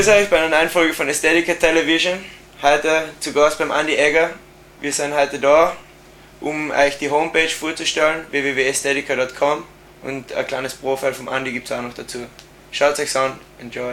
Grüß euch bei einer neuen Folge von Aesthetica Television. Heute zu Gast beim Andy Egger. Wir sind heute da, um euch die Homepage vorzustellen, www.aesthetica.com und ein kleines Profil vom Andy gibt es auch noch dazu. Schaut euch an, enjoy.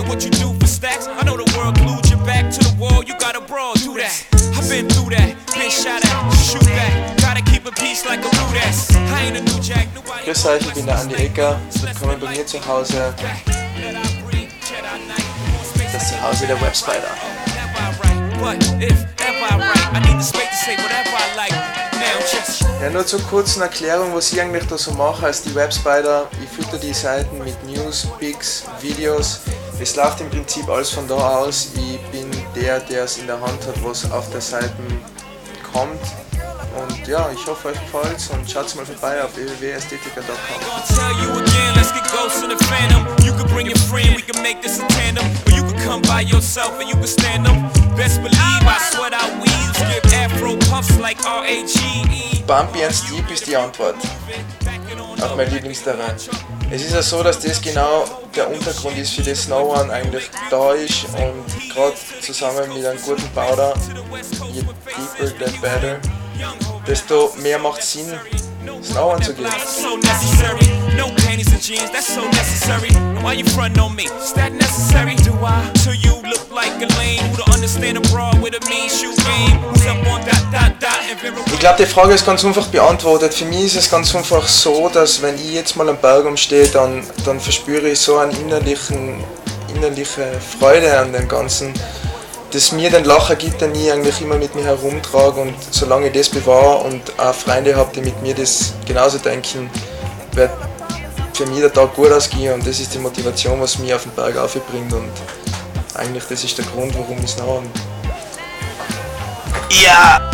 Care what you do for stacks. I know the world glued your back to the wall. You got brawl, do that. I've been through that, been shot at, shoot that. Gotta keep a peace like a rude ass. I ain't a new jack. Grüß euch, ich bin der Andi Ecker. Willkommen bei mir zu Hause. Das Zuhause der Webspider. Ja, nur zur kurzen Erklärung, was ich eigentlich da so mache als die Webspider. Ich fütter die Seiten mit News, Pics, Videos. Es läuft im Prinzip alles von da aus. Ich bin der, der es in der Hand hat, was auf der Seite kommt. Und ja, ich hoffe euch gefällt und schaut mal vorbei auf like R-A-G-E. Bumpy and Steep ist die Antwort auf mein Lieblingsterrain. Es ist ja so, dass das genau der Untergrund ist, für das No One eigentlich da ist und gerade zusammen mit einem guten Powder, je deeper the better, desto mehr macht Sinn, Snow One zu gehen. No panties and jeans, that's so necessary. Why you front on me? Is that necessary? Do I? Ich glaube, die Frage ist ganz einfach beantwortet. Für mich ist es ganz einfach so, dass wenn ich jetzt mal am Berg umstehe, dann, dann verspüre ich so eine innerlichen, innerliche Freude an dem Ganzen das mir den Lacher gibt, den ich eigentlich immer mit mir herumtrage. Und solange ich das bewahre und auch Freunde habe, die mit mir das genauso denken, wird für mich der Tag gut ausgehen. Und das ist die Motivation, was mich auf den Berg aufbringt. Und eigentlich das ist der Grund, warum ich es noch Ja!